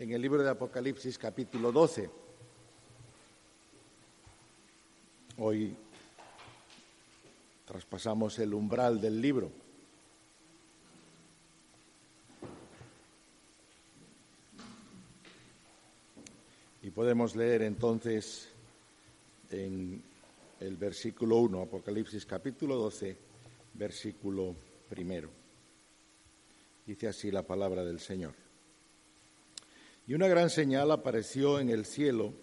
en el libro de Apocalipsis capítulo 12. Hoy traspasamos el umbral del libro. Y podemos leer entonces en el versículo 1, Apocalipsis capítulo 12, versículo primero. Dice así la palabra del Señor. Y una gran señal apareció en el cielo,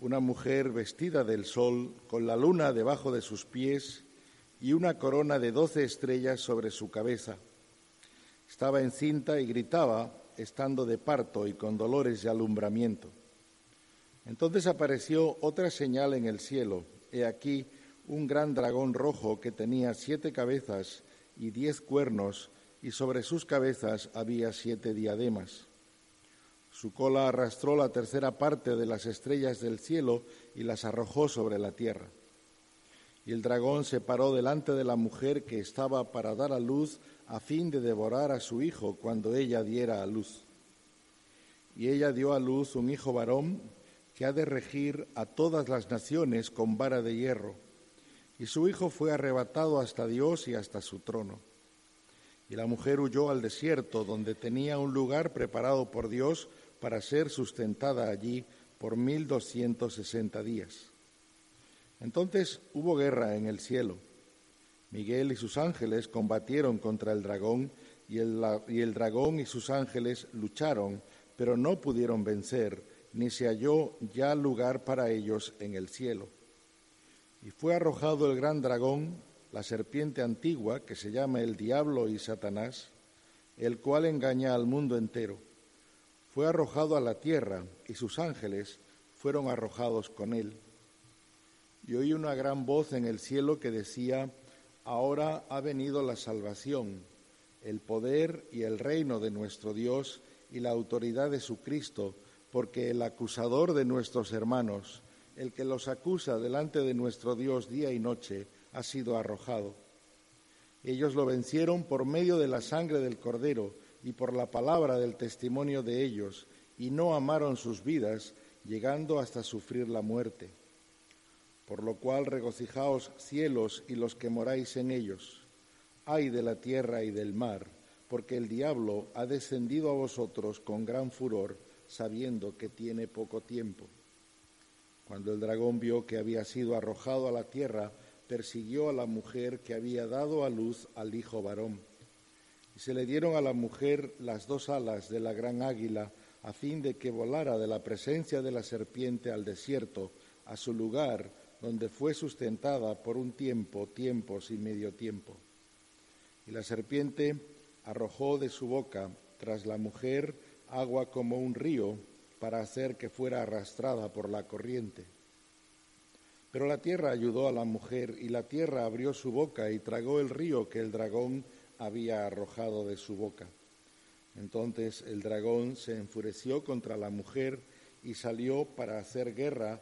una mujer vestida del sol, con la luna debajo de sus pies y una corona de doce estrellas sobre su cabeza. Estaba encinta y gritaba, estando de parto y con dolores de alumbramiento. Entonces apareció otra señal en el cielo. He aquí un gran dragón rojo que tenía siete cabezas y diez cuernos, y sobre sus cabezas había siete diademas. Su cola arrastró la tercera parte de las estrellas del cielo y las arrojó sobre la tierra. Y el dragón se paró delante de la mujer que estaba para dar a luz a fin de devorar a su hijo cuando ella diera a luz. Y ella dio a luz un hijo varón que ha de regir a todas las naciones con vara de hierro. Y su hijo fue arrebatado hasta Dios y hasta su trono. Y la mujer huyó al desierto, donde tenía un lugar preparado por Dios para ser sustentada allí por mil doscientos sesenta días. Entonces hubo guerra en el cielo. Miguel y sus ángeles combatieron contra el dragón y el, y el dragón y sus ángeles lucharon, pero no pudieron vencer, ni se halló ya lugar para ellos en el cielo. Y fue arrojado el gran dragón, la serpiente antigua, que se llama el diablo y Satanás, el cual engaña al mundo entero fue arrojado a la tierra y sus ángeles fueron arrojados con él. Y oí una gran voz en el cielo que decía, ahora ha venido la salvación, el poder y el reino de nuestro Dios y la autoridad de su Cristo, porque el acusador de nuestros hermanos, el que los acusa delante de nuestro Dios día y noche, ha sido arrojado. Ellos lo vencieron por medio de la sangre del Cordero y por la palabra del testimonio de ellos, y no amaron sus vidas, llegando hasta sufrir la muerte. Por lo cual regocijaos cielos y los que moráis en ellos. Ay de la tierra y del mar, porque el diablo ha descendido a vosotros con gran furor, sabiendo que tiene poco tiempo. Cuando el dragón vio que había sido arrojado a la tierra, persiguió a la mujer que había dado a luz al hijo varón y se le dieron a la mujer las dos alas de la gran águila, a fin de que volara de la presencia de la serpiente al desierto, a su lugar, donde fue sustentada por un tiempo, tiempos y medio tiempo. Y la serpiente arrojó de su boca tras la mujer agua como un río, para hacer que fuera arrastrada por la corriente. Pero la tierra ayudó a la mujer, y la tierra abrió su boca y tragó el río que el dragón había arrojado de su boca. Entonces el dragón se enfureció contra la mujer y salió para hacer guerra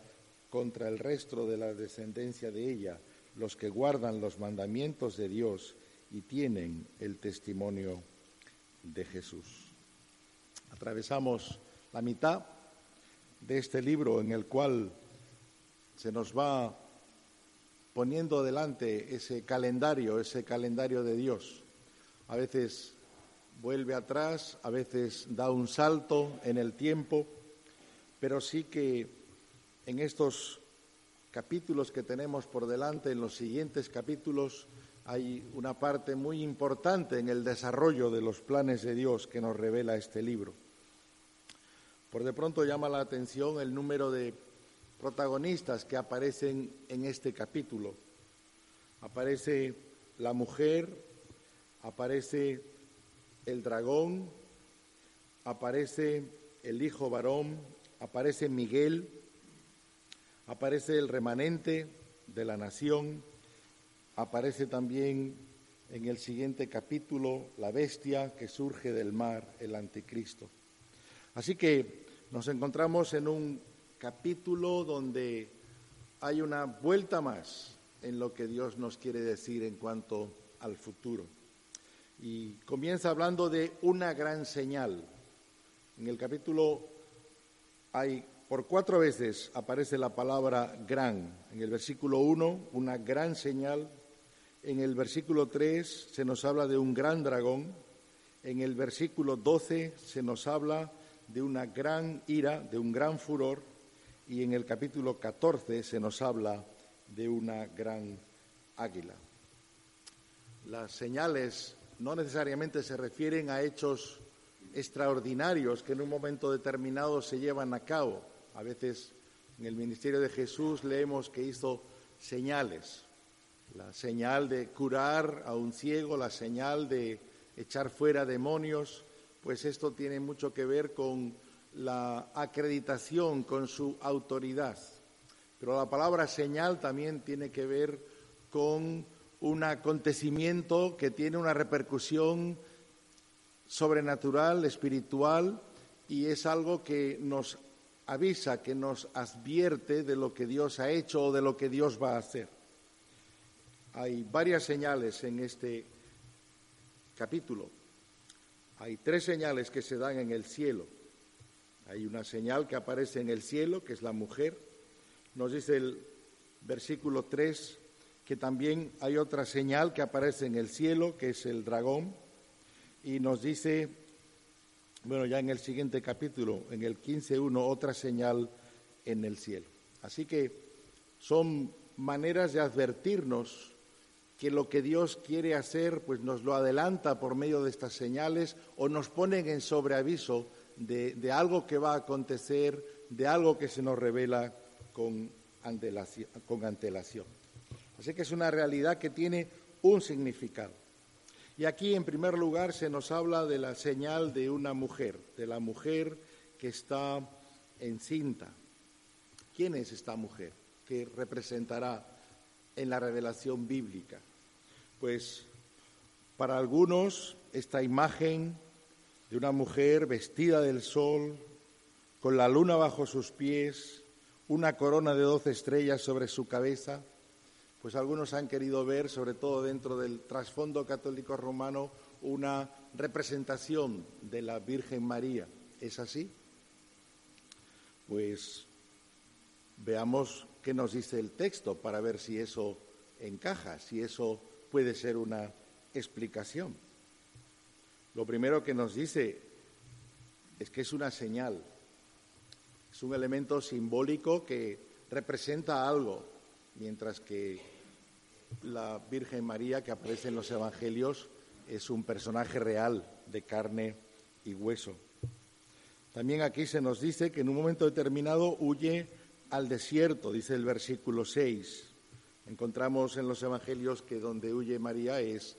contra el resto de la descendencia de ella, los que guardan los mandamientos de Dios y tienen el testimonio de Jesús. Atravesamos la mitad de este libro en el cual se nos va poniendo delante ese calendario, ese calendario de Dios a veces vuelve atrás, a veces da un salto en el tiempo, pero sí que en estos capítulos que tenemos por delante, en los siguientes capítulos, hay una parte muy importante en el desarrollo de los planes de Dios que nos revela este libro. Por de pronto llama la atención el número de protagonistas que aparecen en este capítulo. Aparece la mujer, aparece el dragón, aparece el hijo varón, aparece Miguel, aparece el remanente de la nación, aparece también en el siguiente capítulo la bestia que surge del mar, el anticristo. Así que nos encontramos en un capítulo donde hay una vuelta más en lo que Dios nos quiere decir en cuanto al futuro. Y comienza hablando de una gran señal. En el capítulo hay por cuatro veces aparece la palabra gran. En el versículo 1, una gran señal. En el versículo 3 se nos habla de un gran dragón. En el versículo 12 se nos habla de una gran ira, de un gran furor. Y en el capítulo 14 se nos habla de una gran águila. Las señales no necesariamente se refieren a hechos extraordinarios que en un momento determinado se llevan a cabo. A veces en el ministerio de Jesús leemos que hizo señales, la señal de curar a un ciego, la señal de echar fuera demonios, pues esto tiene mucho que ver con la acreditación, con su autoridad. Pero la palabra señal también tiene que ver con un acontecimiento que tiene una repercusión sobrenatural, espiritual, y es algo que nos avisa, que nos advierte de lo que Dios ha hecho o de lo que Dios va a hacer. Hay varias señales en este capítulo. Hay tres señales que se dan en el cielo. Hay una señal que aparece en el cielo, que es la mujer. Nos dice el versículo 3 que también hay otra señal que aparece en el cielo, que es el dragón, y nos dice, bueno, ya en el siguiente capítulo, en el 15.1, otra señal en el cielo. Así que son maneras de advertirnos que lo que Dios quiere hacer, pues nos lo adelanta por medio de estas señales o nos ponen en sobreaviso de, de algo que va a acontecer, de algo que se nos revela con antelación, Así que es una realidad que tiene un significado. Y aquí, en primer lugar, se nos habla de la señal de una mujer, de la mujer que está encinta. ¿Quién es esta mujer que representará en la revelación bíblica? Pues para algunos esta imagen de una mujer vestida del sol, con la luna bajo sus pies, una corona de doce estrellas sobre su cabeza, pues algunos han querido ver, sobre todo dentro del trasfondo católico romano, una representación de la Virgen María. ¿Es así? Pues veamos qué nos dice el texto para ver si eso encaja, si eso puede ser una explicación. Lo primero que nos dice es que es una señal, es un elemento simbólico que representa algo, mientras que la Virgen María que aparece en los Evangelios es un personaje real de carne y hueso. También aquí se nos dice que en un momento determinado huye al desierto, dice el versículo 6. Encontramos en los Evangelios que donde huye María es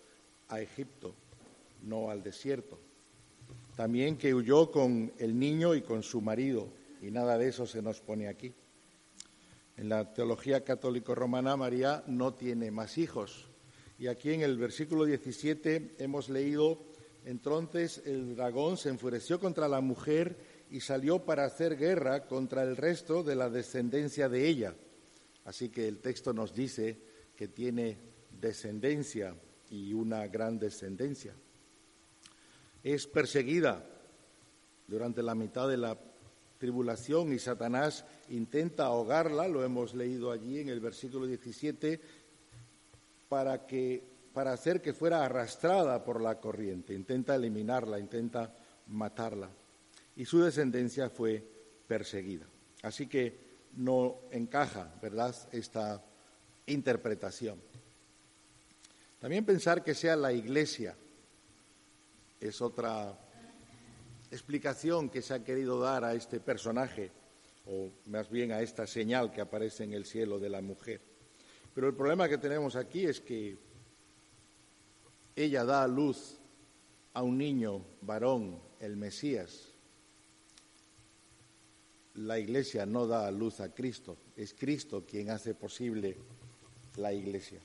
a Egipto, no al desierto. También que huyó con el niño y con su marido y nada de eso se nos pone aquí. En la teología católico-romana, María no tiene más hijos. Y aquí en el versículo 17 hemos leído, entonces el dragón se enfureció contra la mujer y salió para hacer guerra contra el resto de la descendencia de ella. Así que el texto nos dice que tiene descendencia y una gran descendencia. Es perseguida durante la mitad de la tribulación y Satanás intenta ahogarla, lo hemos leído allí en el versículo 17, para, que, para hacer que fuera arrastrada por la corriente, intenta eliminarla, intenta matarla. Y su descendencia fue perseguida. Así que no encaja, ¿verdad?, esta interpretación. También pensar que sea la iglesia es otra explicación que se ha querido dar a este personaje, o más bien a esta señal que aparece en el cielo de la mujer. Pero el problema que tenemos aquí es que ella da a luz a un niño varón, el Mesías, la iglesia no da a luz a Cristo, es Cristo quien hace posible la iglesia.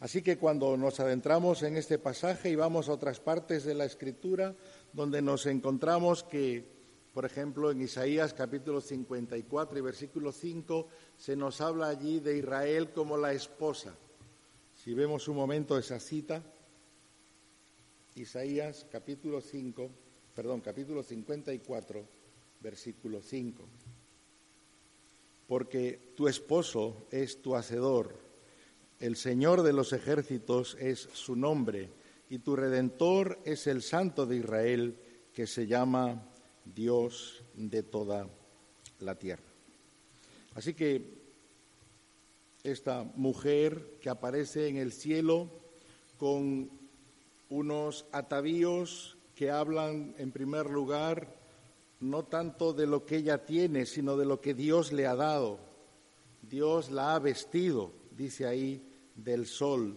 Así que cuando nos adentramos en este pasaje y vamos a otras partes de la escritura, donde nos encontramos que, por ejemplo, en Isaías capítulo 54 y versículo 5, se nos habla allí de Israel como la esposa. Si vemos un momento esa cita, Isaías capítulo 5, perdón, capítulo 54, versículo 5. Porque tu esposo es tu hacedor, el Señor de los ejércitos es su nombre, y tu redentor es el Santo de Israel, que se llama Dios de toda la tierra. Así que esta mujer que aparece en el cielo con unos atavíos que hablan en primer lugar no tanto de lo que ella tiene, sino de lo que Dios le ha dado. Dios la ha vestido, dice ahí, del sol.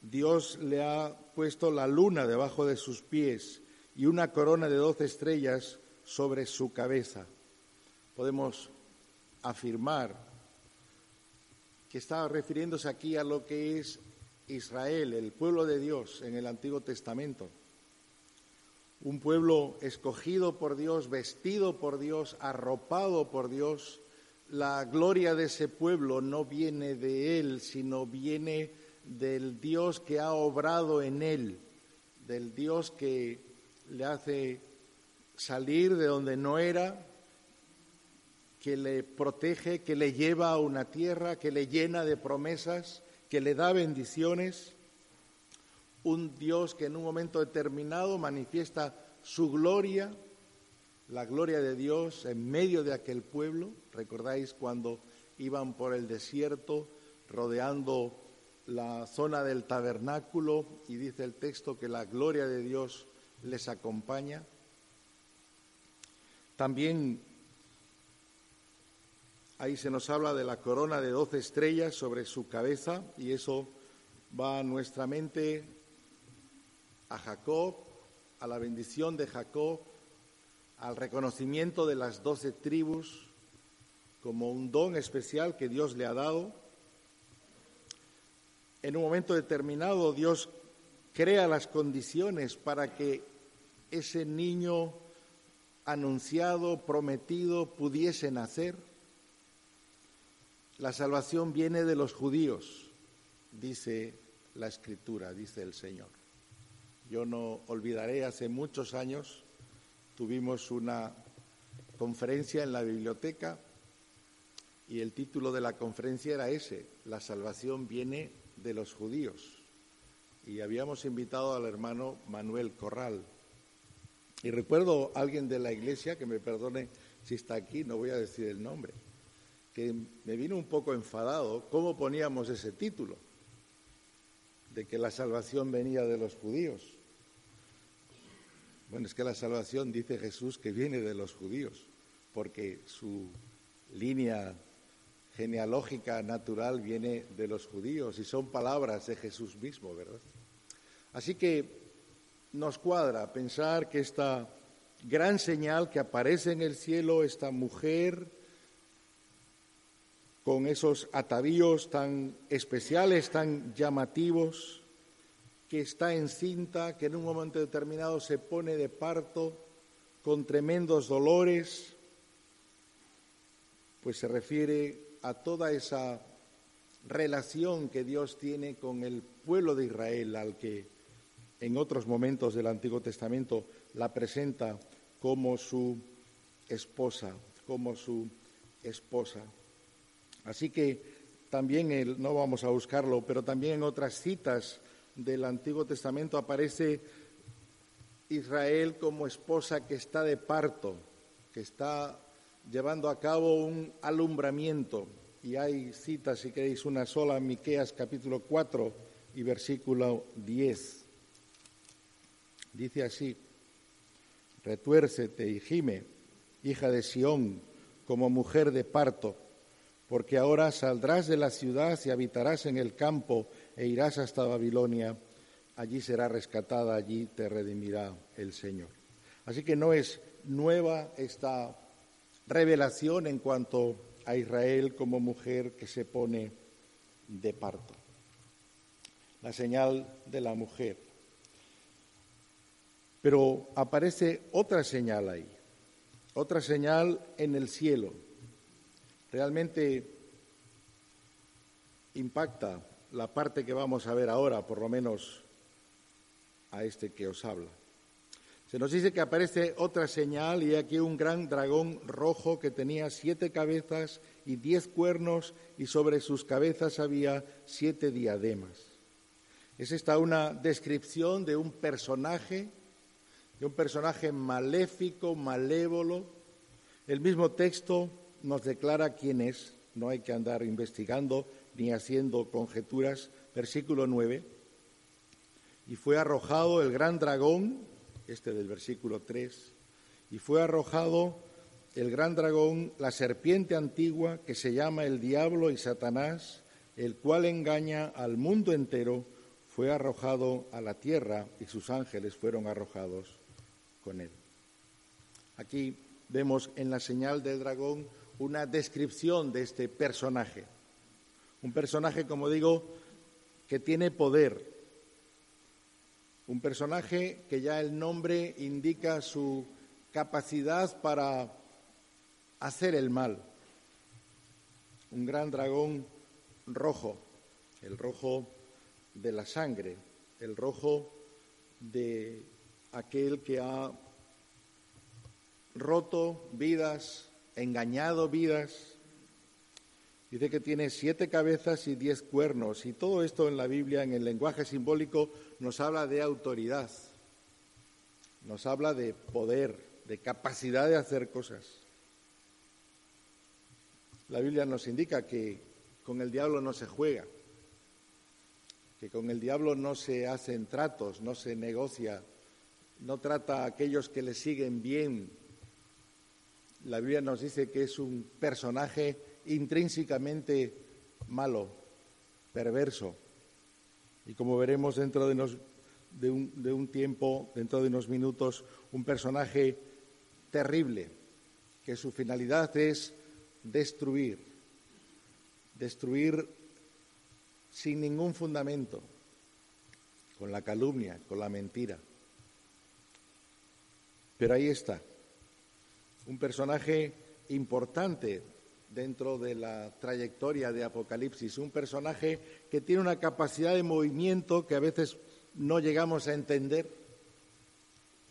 Dios le ha puesto la luna debajo de sus pies y una corona de doce estrellas sobre su cabeza. Podemos afirmar que está refiriéndose aquí a lo que es Israel, el pueblo de Dios en el Antiguo Testamento. Un pueblo escogido por Dios, vestido por Dios, arropado por Dios. La gloria de ese pueblo no viene de él, sino viene del Dios que ha obrado en él, del Dios que le hace salir de donde no era, que le protege, que le lleva a una tierra, que le llena de promesas que le da bendiciones, un Dios que en un momento determinado manifiesta su gloria, la gloria de Dios en medio de aquel pueblo. ¿Recordáis cuando iban por el desierto rodeando la zona del tabernáculo y dice el texto que la gloria de Dios les acompaña? También Ahí se nos habla de la corona de doce estrellas sobre su cabeza y eso va a nuestra mente a Jacob, a la bendición de Jacob, al reconocimiento de las doce tribus como un don especial que Dios le ha dado. En un momento determinado Dios crea las condiciones para que ese niño anunciado, prometido, pudiese nacer la salvación viene de los judíos, dice la escritura, dice el Señor. Yo no olvidaré, hace muchos años tuvimos una conferencia en la biblioteca y el título de la conferencia era ese, La salvación viene de los judíos. Y habíamos invitado al hermano Manuel Corral. Y recuerdo a alguien de la iglesia, que me perdone si está aquí, no voy a decir el nombre, que me vino un poco enfadado cómo poníamos ese título, de que la salvación venía de los judíos. Bueno, es que la salvación dice Jesús que viene de los judíos, porque su línea genealógica natural viene de los judíos y son palabras de Jesús mismo, ¿verdad? Así que nos cuadra pensar que esta gran señal que aparece en el cielo, esta mujer, con esos atavíos tan especiales, tan llamativos, que está encinta, que en un momento determinado se pone de parto con tremendos dolores, pues se refiere a toda esa relación que Dios tiene con el pueblo de Israel, al que en otros momentos del Antiguo Testamento la presenta como su esposa, como su esposa. Así que también, no vamos a buscarlo, pero también en otras citas del Antiguo Testamento aparece Israel como esposa que está de parto, que está llevando a cabo un alumbramiento. Y hay citas, si queréis, una sola, Miqueas capítulo 4 y versículo 10. Dice así: Retuércete y gime, hija de Sión, como mujer de parto porque ahora saldrás de la ciudad y habitarás en el campo e irás hasta Babilonia. Allí será rescatada, allí te redimirá el Señor. Así que no es nueva esta revelación en cuanto a Israel como mujer que se pone de parto. La señal de la mujer. Pero aparece otra señal ahí, otra señal en el cielo. Realmente impacta la parte que vamos a ver ahora, por lo menos a este que os habla. Se nos dice que aparece otra señal y aquí un gran dragón rojo que tenía siete cabezas y diez cuernos y sobre sus cabezas había siete diademas. Es esta una descripción de un personaje, de un personaje maléfico, malévolo. El mismo texto nos declara quién es, no hay que andar investigando ni haciendo conjeturas. Versículo 9. Y fue arrojado el gran dragón, este del versículo 3, y fue arrojado el gran dragón, la serpiente antigua que se llama el diablo y Satanás, el cual engaña al mundo entero, fue arrojado a la tierra y sus ángeles fueron arrojados con él. Aquí vemos en la señal del dragón una descripción de este personaje. Un personaje, como digo, que tiene poder, un personaje que ya el nombre indica su capacidad para hacer el mal. Un gran dragón rojo, el rojo de la sangre, el rojo de aquel que ha roto vidas, engañado vidas, Dice que tiene siete cabezas y diez cuernos. Y todo esto en la Biblia, en el lenguaje simbólico, nos habla de autoridad, nos habla de poder, de capacidad de hacer cosas. La Biblia nos indica que con el diablo no se juega, que con el diablo no se hacen tratos, no se negocia, no trata a aquellos que le siguen bien. La Biblia nos dice que es un personaje intrínsecamente malo, perverso. Y como veremos dentro de, de, un, tiempo, dentro de unos minutos, un personaje terrible, que su finalidad es destruir, destruir sin ningún fundamento, con la calumnia, con la mentira. Pero ahí está, un personaje importante dentro de la trayectoria de Apocalipsis, un personaje que tiene una capacidad de movimiento que a veces no llegamos a entender,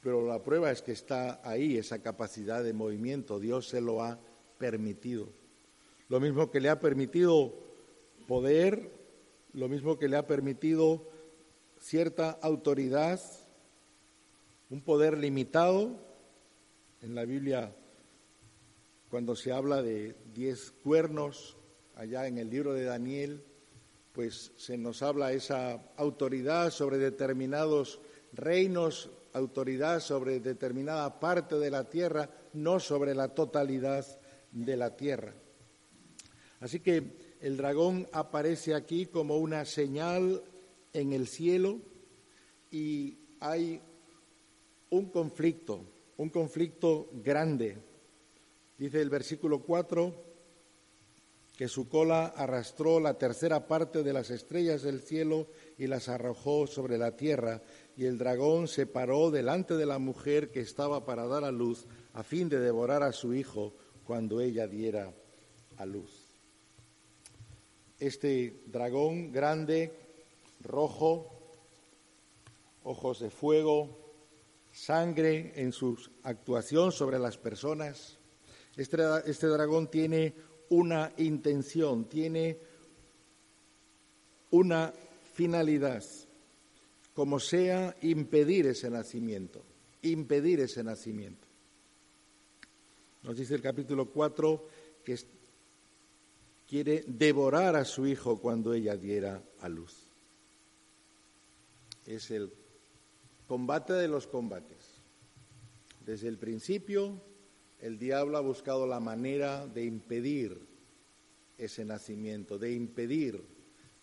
pero la prueba es que está ahí esa capacidad de movimiento, Dios se lo ha permitido. Lo mismo que le ha permitido poder, lo mismo que le ha permitido cierta autoridad, un poder limitado. En la Biblia cuando se habla de diez cuernos, allá en el libro de Daniel, pues se nos habla esa autoridad sobre determinados reinos, autoridad sobre determinada parte de la tierra, no sobre la totalidad de la tierra. Así que el dragón aparece aquí como una señal en el cielo y hay un conflicto, un conflicto grande Dice el versículo 4 que su cola arrastró la tercera parte de las estrellas del cielo y las arrojó sobre la tierra, y el dragón se paró delante de la mujer que estaba para dar a luz, a fin de devorar a su hijo cuando ella diera a luz. Este dragón grande, rojo, ojos de fuego, sangre en su actuación sobre las personas, este, este, dragón tiene una intención, tiene una finalidad, como sea impedir ese nacimiento, impedir ese nacimiento. Nos dice el capítulo 4 que quiere devorar a su hijo cuando ella diera a luz. Es el combate de los combates. Desde el principio el diablo ha buscado la manera de impedir ese nacimiento, de impedir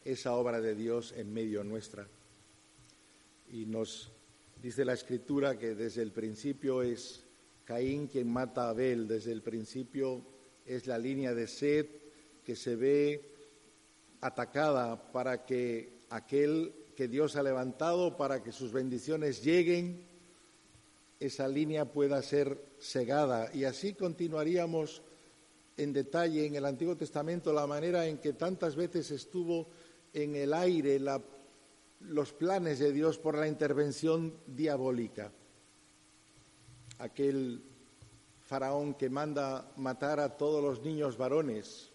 esa obra de Dios en medio nuestra. Y nos dice la escritura que desde el principio es Caín quien mata a Abel. Desde el principio es la línea de sed que se ve atacada para que aquel que Dios ha levantado, para que sus bendiciones lleguen, esa línea pueda ser segada. Y así continuaríamos en detalle en el Antiguo Testamento la manera en que tantas veces estuvo en el aire los planes de Dios por la intervención diabólica. Aquel faraón que manda matar a todos los niños varones,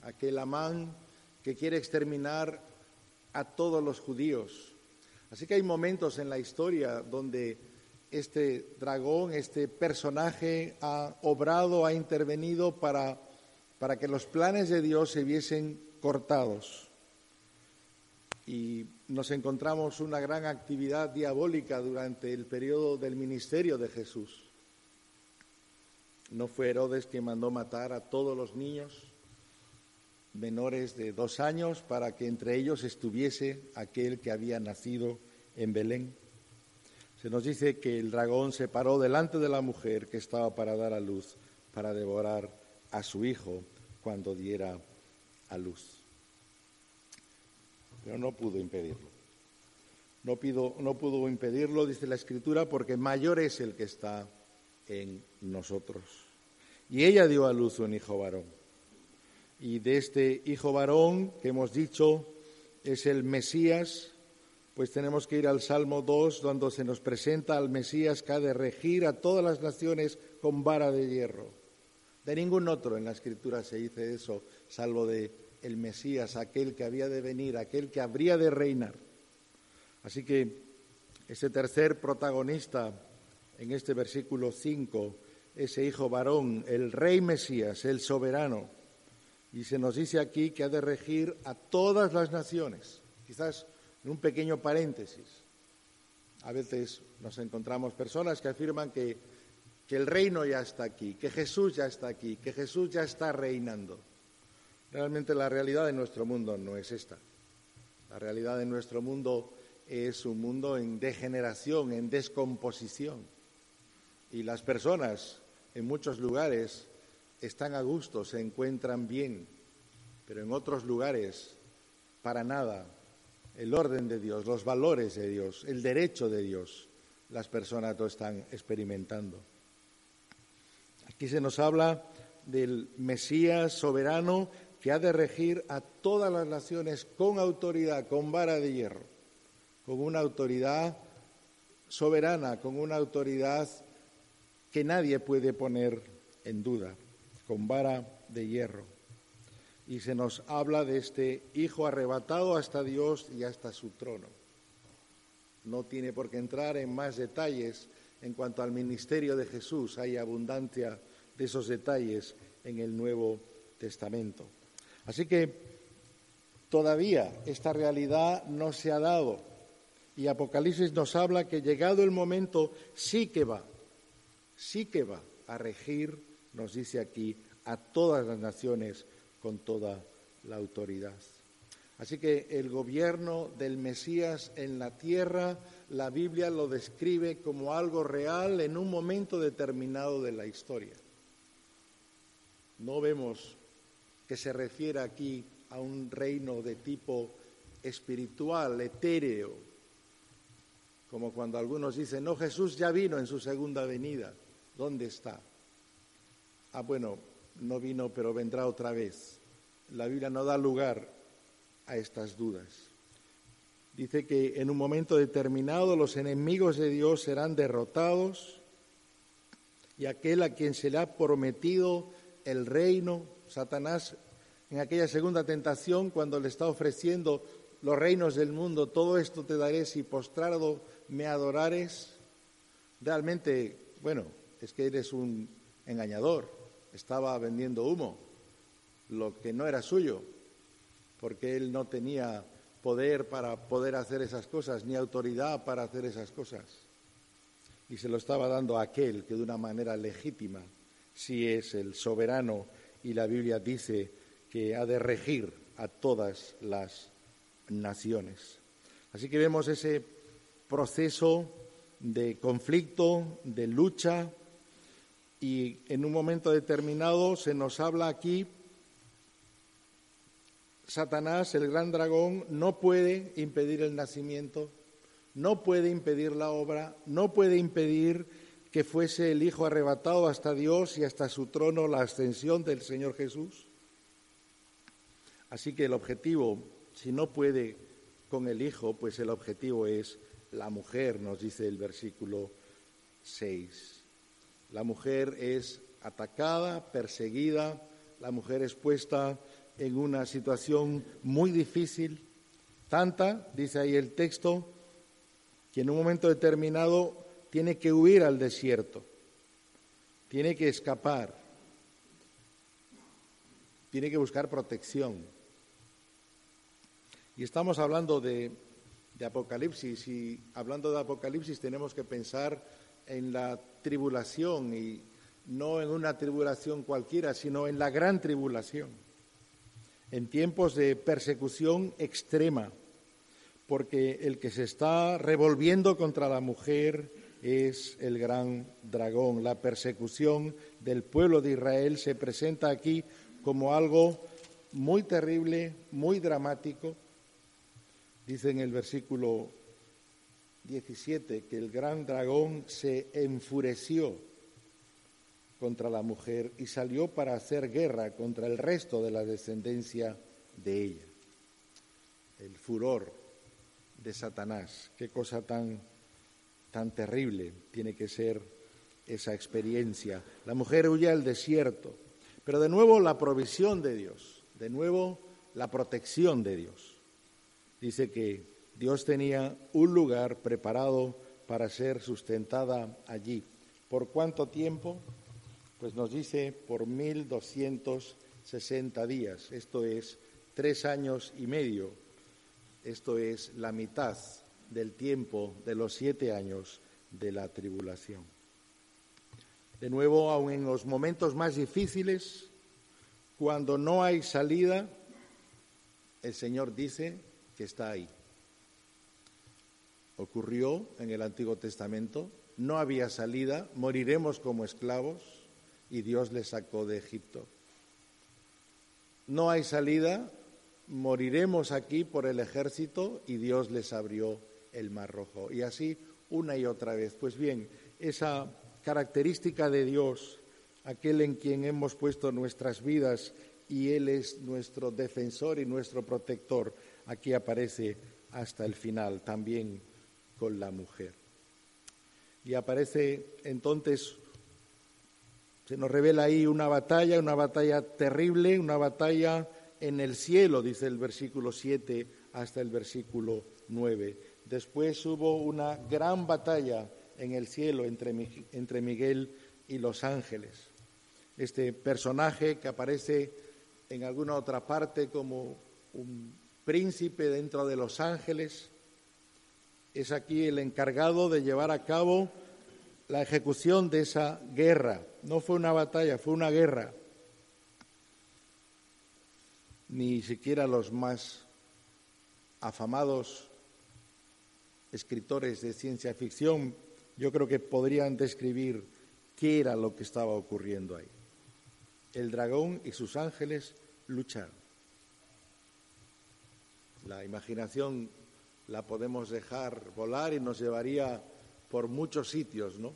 aquel Amán que quiere exterminar a todos los judíos. Así que hay momentos en la historia donde este dragón, este personaje ha obrado, ha intervenido para, para que los planes de Dios se viesen cortados. Y nos encontramos una gran actividad diabólica durante el periodo del ministerio de Jesús. No fue Herodes quien mandó matar a todos los niños menores de dos años para que entre ellos estuviese aquel que había nacido en Belén. Se nos dice que el dragón se paró delante de la mujer que estaba para dar a luz, para devorar a su hijo cuando diera a luz. Pero no pudo impedirlo. No, no pudo impedirlo, dice la Escritura, porque mayor es el que está en nosotros. Y ella dio a luz un hijo varón. Y de este hijo varón que hemos dicho es el Mesías, pues tenemos que ir al Salmo 2, donde se nos presenta al Mesías que ha de regir a todas las naciones con vara de hierro. De ningún otro en la Escritura se dice eso, salvo de el Mesías, aquel que había de venir, aquel que habría de reinar. Así que ese tercer protagonista en este versículo 5, ese hijo varón, el rey Mesías, el soberano, y se nos dice aquí que ha de regir a todas las naciones. Quizás en un pequeño paréntesis. A veces nos encontramos personas que afirman que, que el reino ya está aquí, que Jesús ya está aquí, que Jesús ya está reinando. Realmente la realidad de nuestro mundo no es esta. La realidad de nuestro mundo es un mundo en degeneración, en descomposición. Y las personas en muchos lugares están a gusto, se encuentran bien, pero en otros lugares para nada el orden de Dios, los valores de Dios, el derecho de Dios, las personas lo están experimentando. Aquí se nos habla del Mesías soberano que ha de regir a todas las naciones con autoridad, con vara de hierro, con una autoridad soberana, con una autoridad que nadie puede poner en duda, con vara de hierro y se nos habla de este hijo arrebatado hasta Dios y hasta su trono. No tiene por qué entrar en más detalles en cuanto al ministerio de Jesús. Hay abundancia de esos detalles en el Nuevo Testamento. Así que todavía esta realidad no se ha dado. Y Apocalipsis nos habla que llegado el momento sí que va, sí que va a regir, nos dice aquí, a todas las naciones con toda la autoridad. Así que el gobierno del Mesías en la tierra, la Biblia lo describe como algo real en un momento determinado de la historia. No vemos que se refiere aquí a un reino de tipo espiritual, etéreo, como cuando algunos dicen, no, Jesús ya vino en su segunda venida, ¿dónde está? Ah, bueno, no vino, pero vendrá otra vez. La Biblia no da lugar a estas dudas. Dice que en un momento determinado los enemigos de Dios serán derrotados y aquel a quien se le ha prometido el reino, Satanás, en aquella segunda tentación, cuando le está ofreciendo los reinos del mundo, todo esto te daré si postrado me adorares, realmente, bueno, es que eres un engañador, estaba vendiendo humo, lo que no era suyo, porque él no tenía poder para poder hacer esas cosas, ni autoridad para hacer esas cosas. Y se lo estaba dando a aquel que de una manera legítima, si es el soberano, y la Biblia dice que ha de regir a todas las naciones. Así que vemos ese proceso de conflicto, de lucha, Y en un momento determinado se nos habla aquí, Satanás, el gran dragón, no puede impedir el nacimiento, no puede impedir la obra, no puede impedir que fuese el Hijo arrebatado hasta Dios y hasta su trono la ascensión del Señor Jesús. Así que el objetivo, si no puede con el Hijo, pues el objetivo es la mujer, nos dice el versículo 6. La mujer es atacada, perseguida, la mujer es puesta en una situación muy difícil, tanta, dice ahí el texto, que en un momento determinado tiene que huir al desierto, tiene que escapar, tiene que buscar protección. Y estamos hablando de, de Apocalipsis y hablando de Apocalipsis tenemos que pensar en la tribulación y no en una tribulación cualquiera, sino en la gran tribulación, en tiempos de persecución extrema, porque el que se está revolviendo contra la mujer es el gran dragón. La persecución del pueblo de Israel se presenta aquí como algo muy terrible, muy dramático. Dice en el versículo 17 que el gran dragón se enfureció contra la mujer y salió para hacer guerra contra el resto de la descendencia de ella. El furor de Satanás, qué cosa tan tan terrible tiene que ser esa experiencia. La mujer huye al desierto, pero de nuevo la provisión de Dios, de nuevo la protección de Dios. Dice que Dios tenía un lugar preparado para ser sustentada allí. ¿Por cuánto tiempo? Pues nos dice por 1260 días, esto es tres años y medio, esto es la mitad del tiempo de los siete años de la tribulación. De nuevo, aun en los momentos más difíciles, cuando no hay salida, el Señor dice que está ahí ocurrió en el Antiguo Testamento, no había salida, moriremos como esclavos y Dios les sacó de Egipto. No hay salida, moriremos aquí por el ejército y Dios les abrió el mar rojo. Y así una y otra vez. Pues bien, esa característica de Dios, aquel en quien hemos puesto nuestras vidas y Él es nuestro defensor y nuestro protector, aquí aparece hasta el final también con la mujer. Y aparece entonces, se nos revela ahí una batalla, una batalla terrible, una batalla en el cielo, dice el versículo 7 hasta el versículo 9. Después hubo una gran batalla en el cielo entre, entre Miguel y los ángeles. Este personaje que aparece en alguna otra parte como un príncipe dentro de los ángeles, es aquí el encargado de llevar a cabo la ejecución de esa guerra. No fue una batalla, fue una guerra. Ni siquiera los más afamados escritores de ciencia ficción, yo creo que podrían describir qué era lo que estaba ocurriendo ahí. El dragón y sus ángeles lucharon. La imaginación la podemos dejar volar y nos llevaría por muchos sitios, ¿no?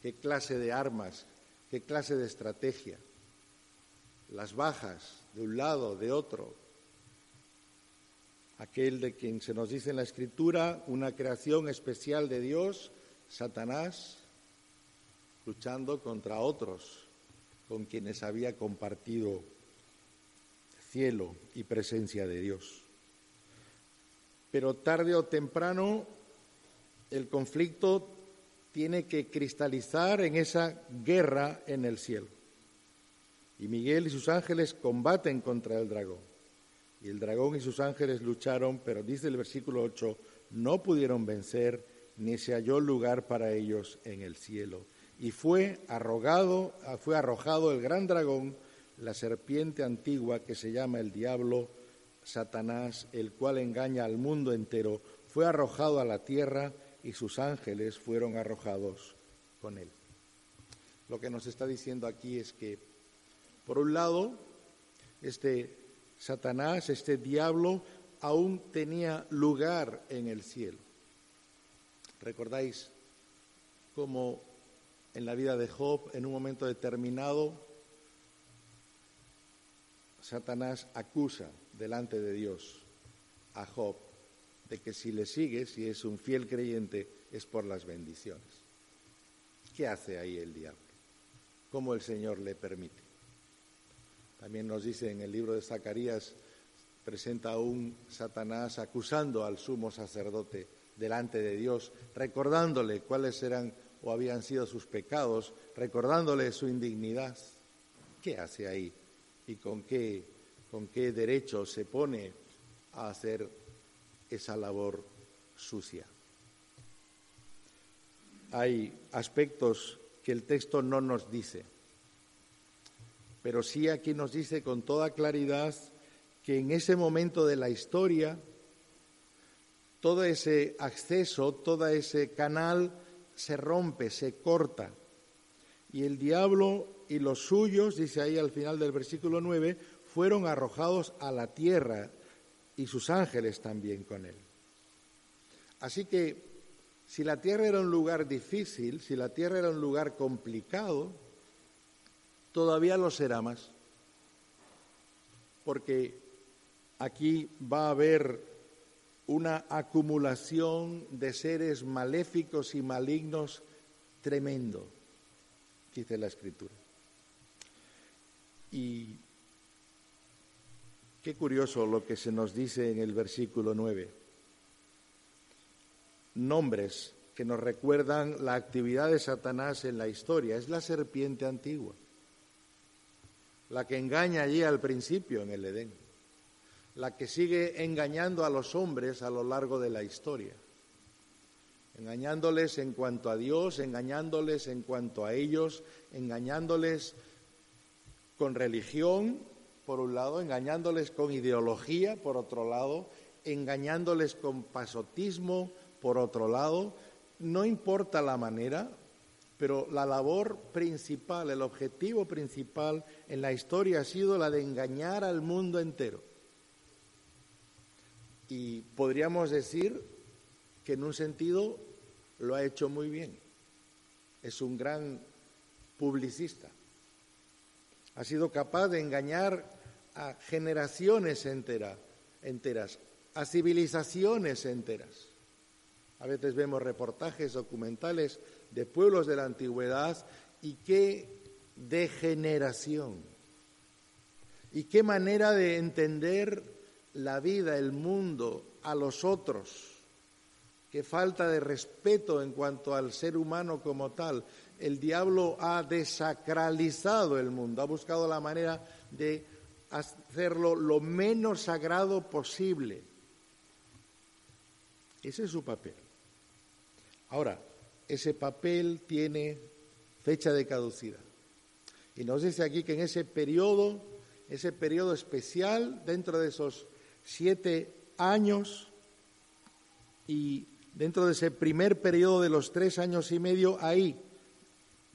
¿Qué clase de armas? ¿Qué clase de estrategia? Las bajas de un lado, de otro. Aquel de quien se nos dice en la Escritura, una creación especial de Dios, Satanás, luchando contra otros con quienes había compartido cielo y presencia de Dios pero tarde o temprano el conflicto tiene que cristalizar en esa guerra en el cielo. Y Miguel y sus ángeles combaten contra el dragón. Y el dragón y sus ángeles lucharon, pero dice el versículo 8, no pudieron vencer, ni se halló lugar para ellos en el cielo. Y fue arrogado, fue arrojado el gran dragón, la serpiente antigua que se llama el diablo Satanás, el cual engaña al mundo entero, fue arrojado a la tierra y sus ángeles fueron arrojados con él. lo que nos está diciendo aquí es que, por un lado, este Satanás, este diablo, aún tenía lugar en el cielo. ¿Recordáis cómo en la vida de Job, en un momento determinado, Satanás acusa delante de Dios a Job de que si le sigue, si es un fiel creyente, es por las bendiciones. ¿Qué hace ahí el diablo? ¿Cómo el Señor le permite? También nos dice en el libro de Zacarías, presenta a un Satanás acusando al sumo sacerdote delante de Dios, recordándole cuáles eran o habían sido sus pecados, recordándole su indignidad. ¿Qué hace ahí? ¿Y con qué, con qué derecho se pone a hacer esa labor sucia? Hay aspectos que el texto no nos dice, pero sí aquí nos dice con toda claridad que en ese momento de la historia, todo ese acceso, todo ese canal se rompe, se corta. Y el diablo y los suyos, dice ahí al final del versículo 9, fueron arrojados a la tierra y sus ángeles también con él. Así que si la tierra era un lugar difícil, si la tierra era un lugar complicado, todavía lo será más. Porque aquí va a haber una acumulación de seres maléficos y malignos tremendo, dice la Escritura. Y qué curioso lo que se nos dice en el versículo 9. Nombres que nos recuerdan la actividad de Satanás en la historia. Es la serpiente antigua, la que engaña allí al principio en el Edén la que sigue engañando a los hombres a lo largo de la historia, engañándoles en cuanto a Dios, engañándoles en cuanto a ellos, engañándoles con religión, por un lado, engañándoles con ideología, por otro lado, engañándoles con pasotismo, por otro lado. No importa la manera, pero la labor principal, el objetivo principal en la historia ha sido la de engañar al mundo entero y podríamos decir que en un sentido lo ha hecho muy bien. Es un gran publicista. Ha sido capaz de engañar a generaciones enteras, enteras, a civilizaciones enteras. A veces vemos reportajes documentales de pueblos de la antigüedad y qué degeneración y qué manera de entender la vida, el mundo, a los otros. Qué falta de respeto en cuanto al ser humano como tal. El diablo ha desacralizado el mundo, ha buscado la manera de hacerlo lo menos sagrado posible. Ese es su papel. Ahora, ese papel tiene fecha de caducidad. Y nos dice aquí que en ese periodo, ese periodo especial, dentro de esos siete años y dentro de ese primer periodo de los tres años y medio, ahí,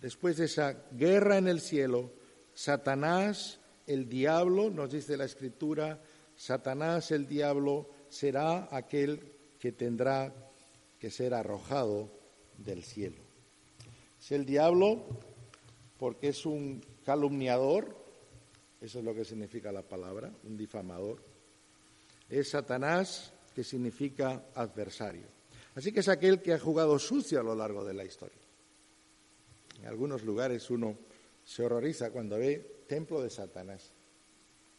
después de esa guerra en el cielo, Satanás, el diablo, nos dice la escritura, Satanás, el diablo, será aquel que tendrá que ser arrojado del cielo. Es el diablo porque es un calumniador, eso es lo que significa la palabra, un difamador es Satanás, que significa adversario. Así que es aquel que ha jugado sucio a lo largo de la historia. En algunos lugares uno se horroriza cuando ve templo de Satanás,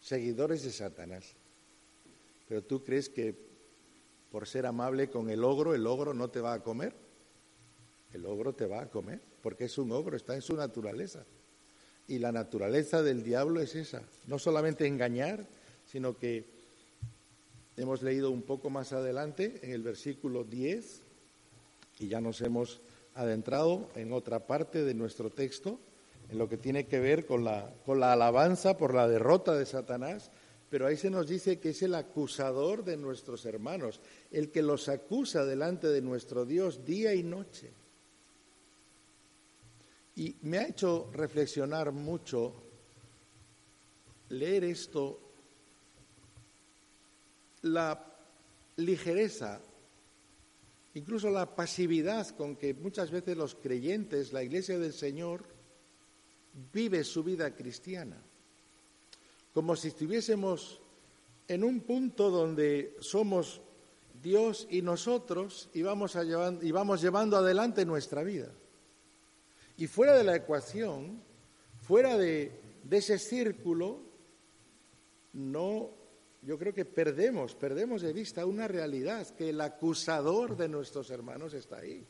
seguidores de Satanás. Pero tú crees que por ser amable con el ogro, el ogro no te va a comer. El ogro te va a comer, porque es un ogro, está en su naturaleza. Y la naturaleza del diablo es esa, no solamente engañar, sino que hemos leído un poco más adelante en el versículo 10 y ya nos hemos adentrado en otra parte de nuestro texto, en lo que tiene que ver con la, con la alabanza por la derrota de Satanás, pero ahí se nos dice que es el acusador de nuestros hermanos, el que los acusa delante de nuestro Dios día y noche. Y me ha hecho reflexionar mucho leer esto, la ligereza, incluso la pasividad con que muchas veces los creyentes, la iglesia del Señor, vive su vida cristiana, como si estuviésemos en un punto donde somos Dios y nosotros y vamos, llevando, y vamos llevando adelante nuestra vida. Y fuera de la ecuación, fuera de, de ese círculo, no, yo creo que perdemos, perdemos de vista una realidad, que el acusador de nuestros hermanos está ahí,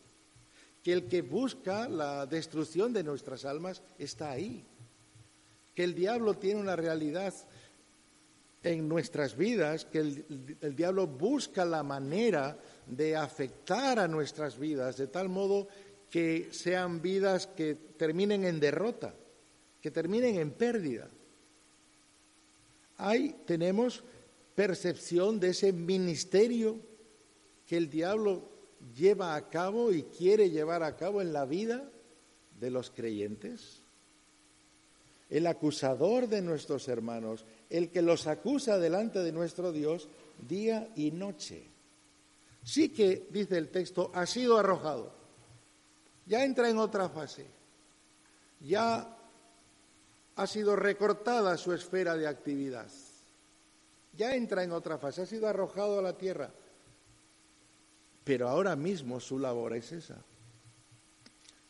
que el que busca la destrucción de nuestras almas está ahí, que el diablo tiene una realidad en nuestras vidas, que el, diablo busca la manera de afectar a nuestras vidas de tal modo que sean vidas que terminen en derrota, que terminen en pérdida. Ahí tenemos percepción de ese ministerio que el diablo lleva a cabo y quiere llevar a cabo en la vida de los creyentes. El acusador de nuestros hermanos, el que los acusa delante de nuestro Dios día y noche. Sí que, dice el texto, ha sido arrojado. Ya entra en otra fase. Ya ha sido recortada su esfera de actividad. Ya entra en otra fase, ha sido arrojado a la tierra. Pero ahora mismo su labor es esa.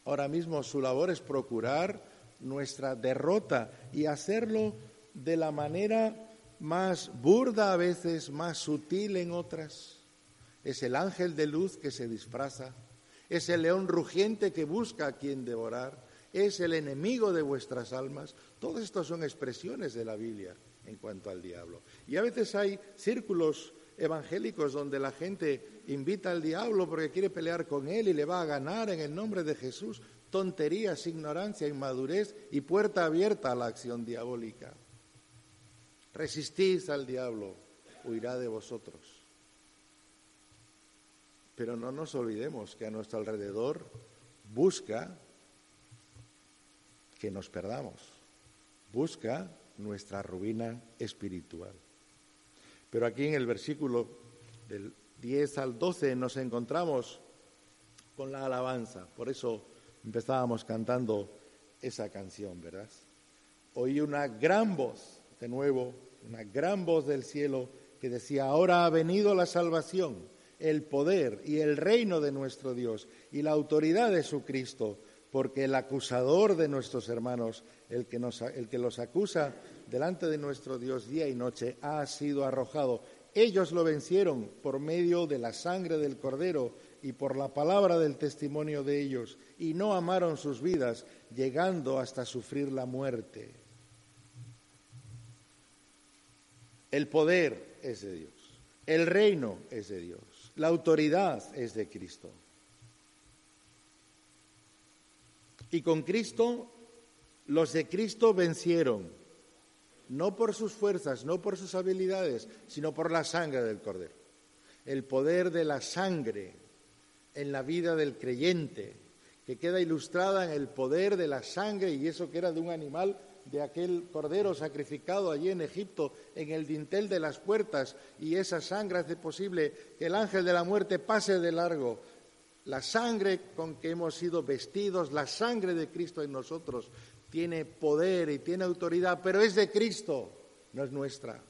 Ahora mismo su labor es procurar nuestra derrota y hacerlo de la manera más burda a veces, más sutil en otras. Es el ángel de luz que se disfraza, es el león rugiente que busca a quien devorar, es el enemigo de vuestras almas. Todas estas son expresiones de la Biblia en cuanto al diablo. Y a veces hay círculos evangélicos donde la gente invita al diablo porque quiere pelear con él y le va a ganar en el nombre de Jesús. Tonterías, ignorancia, inmadurez y puerta abierta a la acción diabólica. Resistís al diablo, huirá de vosotros. Pero no nos olvidemos que a nuestro alrededor busca que nos perdamos, busca nuestra ruina espiritual. Pero aquí en el versículo del 10 al 12 nos encontramos con la alabanza, por eso empezábamos cantando esa canción, ¿verdad? Oí una gran voz, de nuevo, una gran voz del cielo que decía, ahora ha venido la salvación, el poder y el reino de nuestro Dios y la autoridad de su Cristo, porque el acusador de nuestros hermanos, el que, el que los acusa delante de nuestro Dios día y noche, ha sido arrojado. Ellos lo vencieron por medio de la sangre del Cordero y por la palabra del testimonio de ellos, y no amaron sus vidas, llegando hasta sufrir la muerte. El poder es de Dios, el reino es de Dios, la autoridad es de Cristo. Y con Cristo, los de Cristo vencieron, no por sus fuerzas, no por sus habilidades, sino por la sangre del Cordero. El poder de la sangre en la vida del creyente, que queda ilustrada en el poder de la sangre y eso que era de un animal, de aquel cordero sacrificado allí en Egipto, en el dintel de las puertas, y esa sangre hace posible que el ángel de la muerte pase de largo la sangre con que hemos sido vestidos, la sangre de Cristo en nosotros, tiene poder y tiene autoridad, pero es de Cristo, no es nuestra.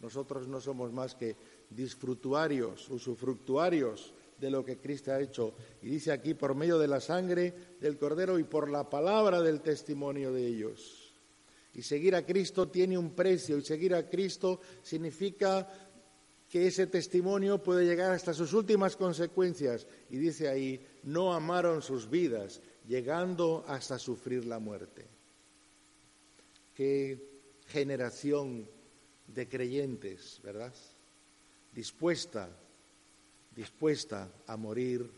Nosotros no somos más que disfrutuarios, usufructuarios de lo que Cristo ha hecho. Y dice aquí, por medio de la sangre del Cordero y por la palabra del testimonio de ellos. Y seguir a Cristo tiene un precio, y seguir a Cristo significa que ese testimonio puede llegar hasta sus últimas consecuencias. Y dice ahí, no amaron sus vidas, llegando hasta sufrir la muerte. Qué generación de creyentes, ¿verdad? Dispuesta, dispuesta a morir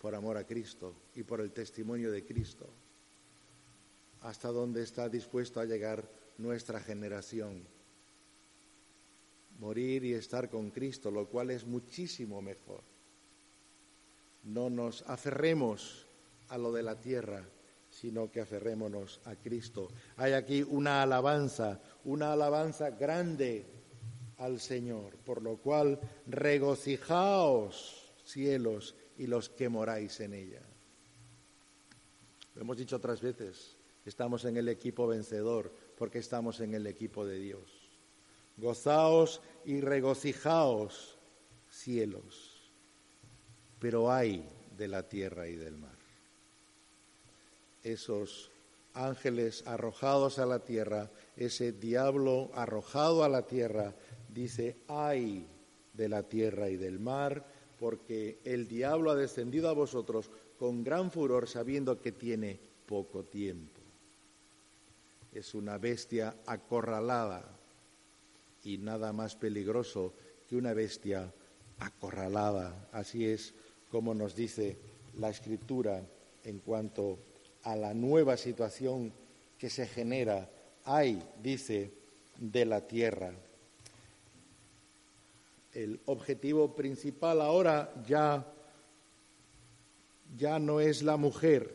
por amor a Cristo y por el testimonio de Cristo. Hasta dónde está dispuesto a llegar nuestra generación morir y estar con Cristo, lo cual es muchísimo mejor. No nos aferremos a lo de la tierra, sino que aferrémonos a Cristo. Hay aquí una alabanza, una alabanza grande al Señor, por lo cual regocijaos, cielos, y los que moráis en ella. Lo hemos dicho otras veces, estamos en el equipo vencedor porque estamos en el equipo de Dios. Gozaos y regocijaos, cielos, pero hay de la tierra y del mar. Esos ángeles arrojados a la tierra, ese diablo arrojado a la tierra, dice, ay de la tierra y del mar, porque el diablo ha descendido a vosotros con gran furor sabiendo que tiene poco tiempo. Es una bestia acorralada y nada más peligroso que una bestia acorralada. Así es como nos dice la escritura en cuanto a la nueva situación que se genera. Hay, dice, de la tierra el objetivo principal ahora ya, ya no es la mujer,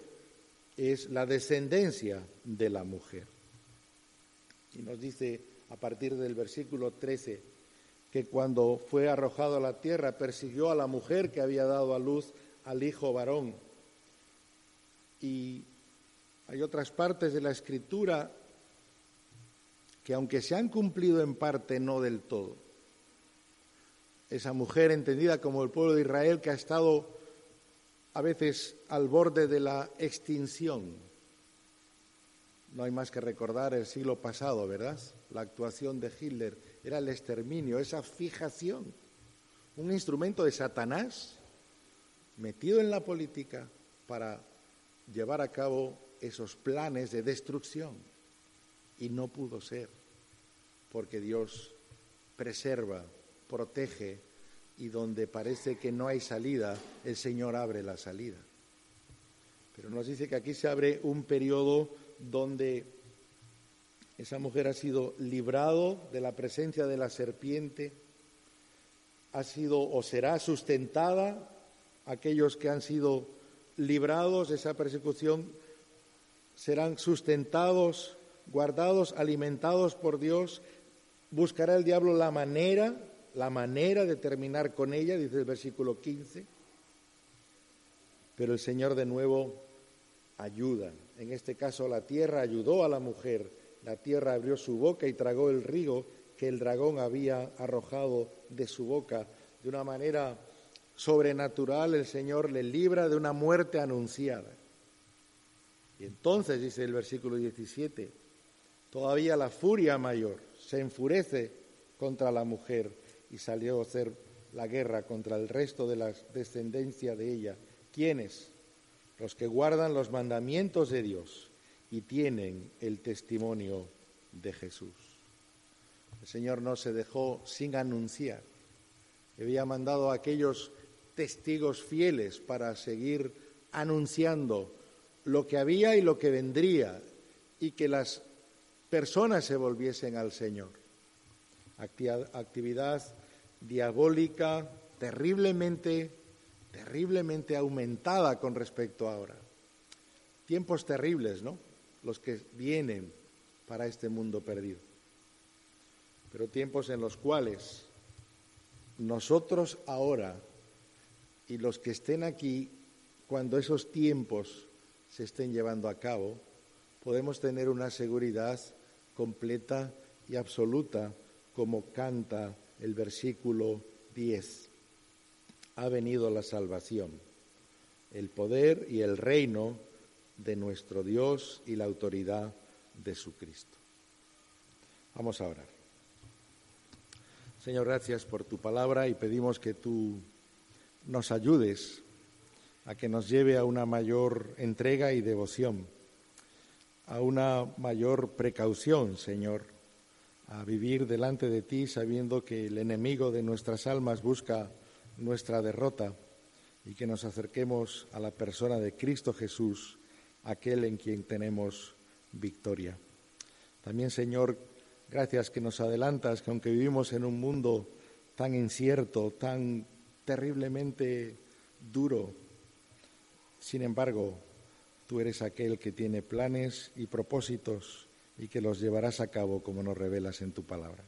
es la descendencia de la mujer. Y nos dice a partir del versículo 13 que cuando fue arrojado a la tierra persiguió a la mujer que había dado a luz al hijo varón. Y hay otras partes de la escritura que aunque se han cumplido en parte, no del todo esa mujer entendida como el pueblo de Israel que ha estado a veces al borde de la extinción. No hay más que recordar el siglo pasado, ¿verdad? La actuación de Hitler era el exterminio, esa fijación, un instrumento de Satanás metido en la política para llevar a cabo esos planes de destrucción. Y no pudo ser, porque Dios preserva protege y donde parece que no hay salida, el Señor abre la salida. Pero nos dice que aquí se abre un periodo donde esa mujer ha sido librado de la presencia de la serpiente, ha sido o será sustentada aquellos que han sido librados de esa persecución serán sustentados, guardados, alimentados por Dios. Buscará el diablo la manera la manera de terminar con ella, dice el versículo 15, pero el Señor de nuevo ayuda. En este caso la tierra ayudó a la mujer, la tierra abrió su boca y tragó el río que el dragón había arrojado de su boca. De una manera sobrenatural el Señor le libra de una muerte anunciada. Y entonces, dice el versículo 17, todavía la furia mayor se enfurece contra la mujer y salió a hacer la guerra contra el resto de la descendencia de ella. ¿Quiénes? Los que guardan los mandamientos de Dios y tienen el testimonio de Jesús. El Señor no se dejó sin anunciar. Había mandado a aquellos testigos fieles para seguir anunciando lo que había y lo que vendría y que las personas se volviesen al Señor. Actividad diabólica terriblemente, terriblemente aumentada con respecto a ahora. Tiempos terribles, ¿no? Los que vienen para este mundo perdido. Pero tiempos en los cuales nosotros ahora y los que estén aquí, cuando esos tiempos se estén llevando a cabo, podemos tener una seguridad completa y absoluta como canta el versículo 10. Ha venido la salvación, el poder y el reino de nuestro Dios y la autoridad de su Cristo. Vamos a orar. Señor, gracias por tu palabra y pedimos que tú nos ayudes a que nos lleve a una mayor entrega y devoción, a una mayor precaución, Señor, a vivir delante de ti sabiendo que el enemigo de nuestras almas busca nuestra derrota y que nos acerquemos a la persona de Cristo Jesús, aquel en quien tenemos victoria. También, Señor, gracias que nos adelantas que aunque vivimos en un mundo tan incierto, tan terriblemente duro, sin embargo, tú eres aquel que tiene planes y propósitos y que los llevarás a cabo como nos revelas en tu palabra.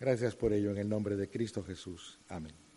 Gracias por ello en el nombre de Cristo Jesús. Amén.